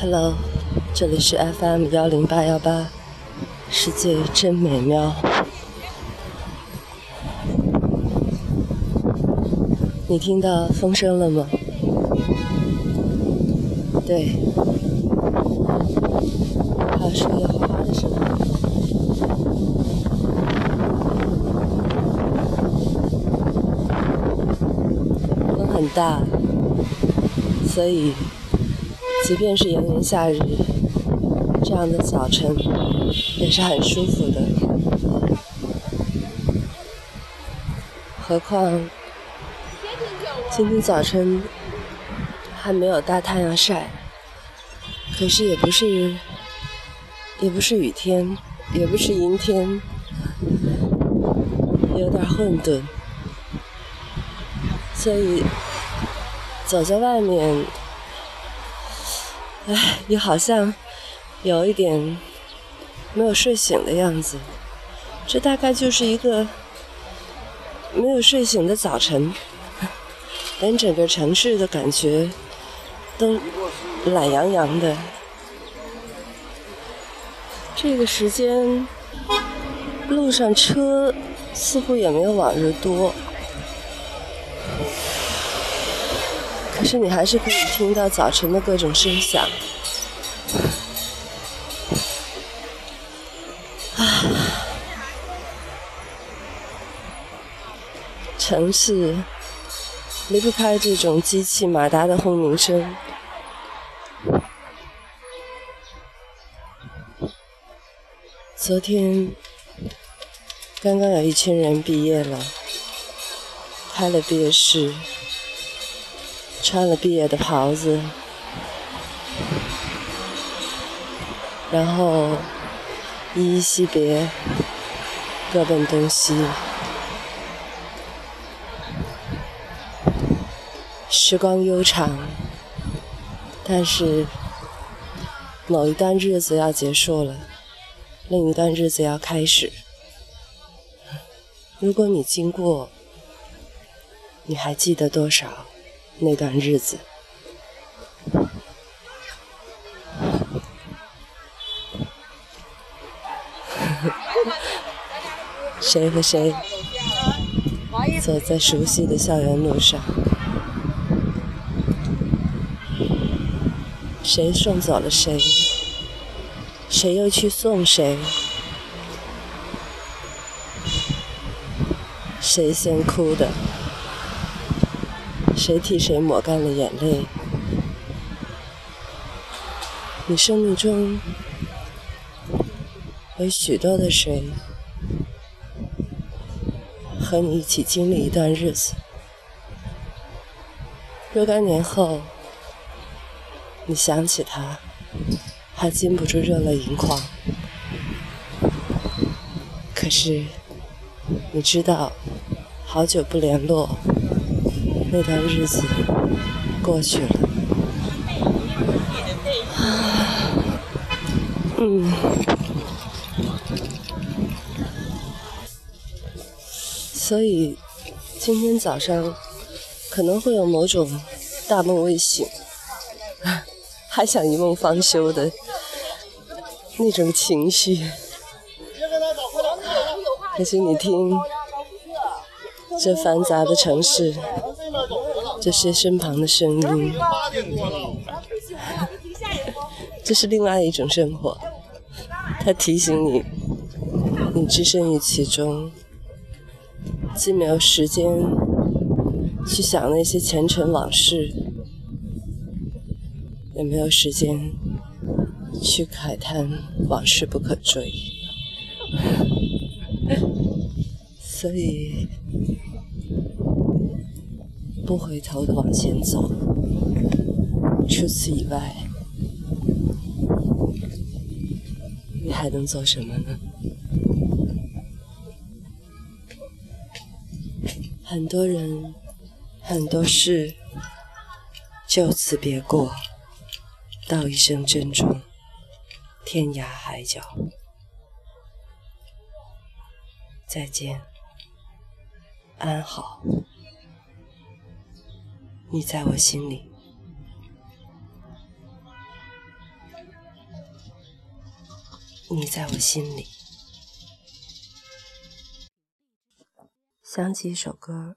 Hello，这里是 FM 幺零八幺八，世界真美妙。你听到风声了吗？对，还有树叶哗哗的声音。风很大，所以即便是炎炎夏日，这样的早晨也是很舒服的。何况今天早晨还没有大太阳晒，可是也不是也不是雨天，也不是阴天，有点混沌。所以走在外面，唉，也好像有一点没有睡醒的样子。这大概就是一个没有睡醒的早晨，连整个城市的感觉都懒洋洋的。这个时间，路上车似乎也没有往日多。可是你还是可以听到早晨的各种声响。啊，城市离不开这种机器马达的轰鸣声。昨天刚刚有一群人毕业了，开了毕业式。穿了毕业的袍子，然后依依惜别，各奔东西。时光悠长，但是某一段日子要结束了，另一段日子要开始。如果你经过，你还记得多少？那段日子，谁和谁走在熟悉的校园路上？谁送走了谁？谁又去送谁？谁先哭的？谁替谁抹干了眼泪？你生命中有许多的谁和你一起经历一段日子？若干年后，你想起他，还禁不住热泪盈眶。可是，你知道，好久不联络。那段日子过去了，嗯，所以今天早上可能会有某种大梦未醒，还想一梦方休的那种情绪。可是你听，这繁杂的城市。这些身旁的声音，这是另外一种生活。它提醒你，你置身于其中，既没有时间去想那些前尘往事，也没有时间去慨叹往事不可追。所以。不回头的往前走，除此以外，你还能做什么呢？很多人，很多事，就此别过，道一声珍重，天涯海角，再见，安好。你在我心里。你在我心里。想起一首歌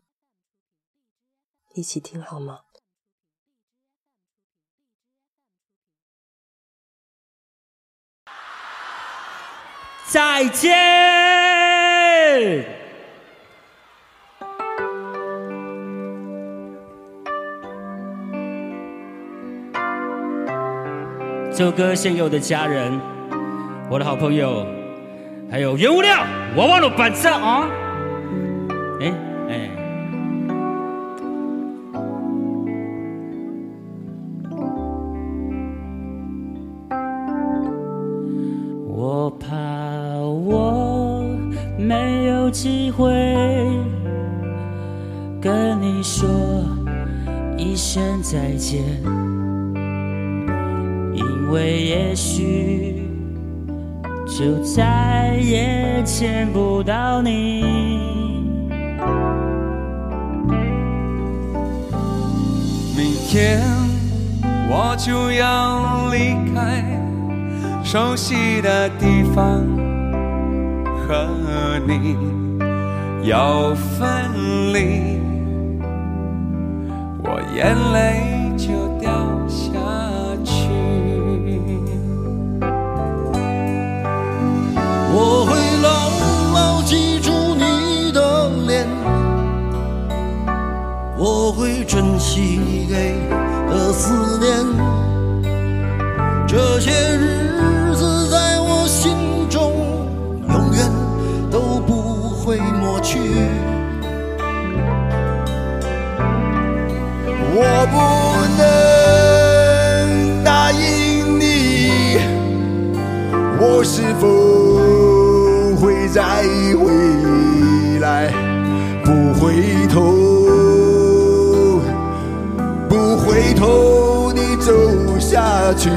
一起听好吗？再见！这首歌献给我的家人，我的好朋友，还有原物料，我忘了板车啊。哎哎，我怕我没有机会跟你说一声再见，因为也许就再也见不到你。明天，我就要离开熟悉的地方，和你要分离，我眼泪就会珍惜给。的思念，这些日子在我心中永远都不会抹去。我不能答应你，我是否会在未头，你走下去。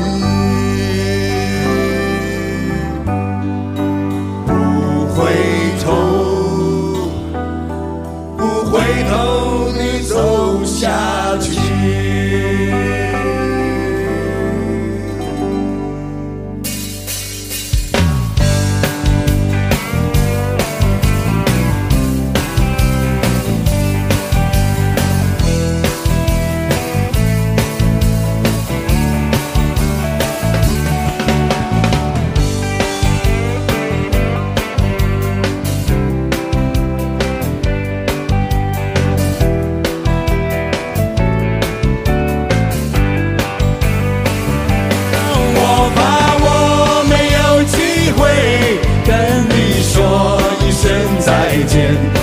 再见。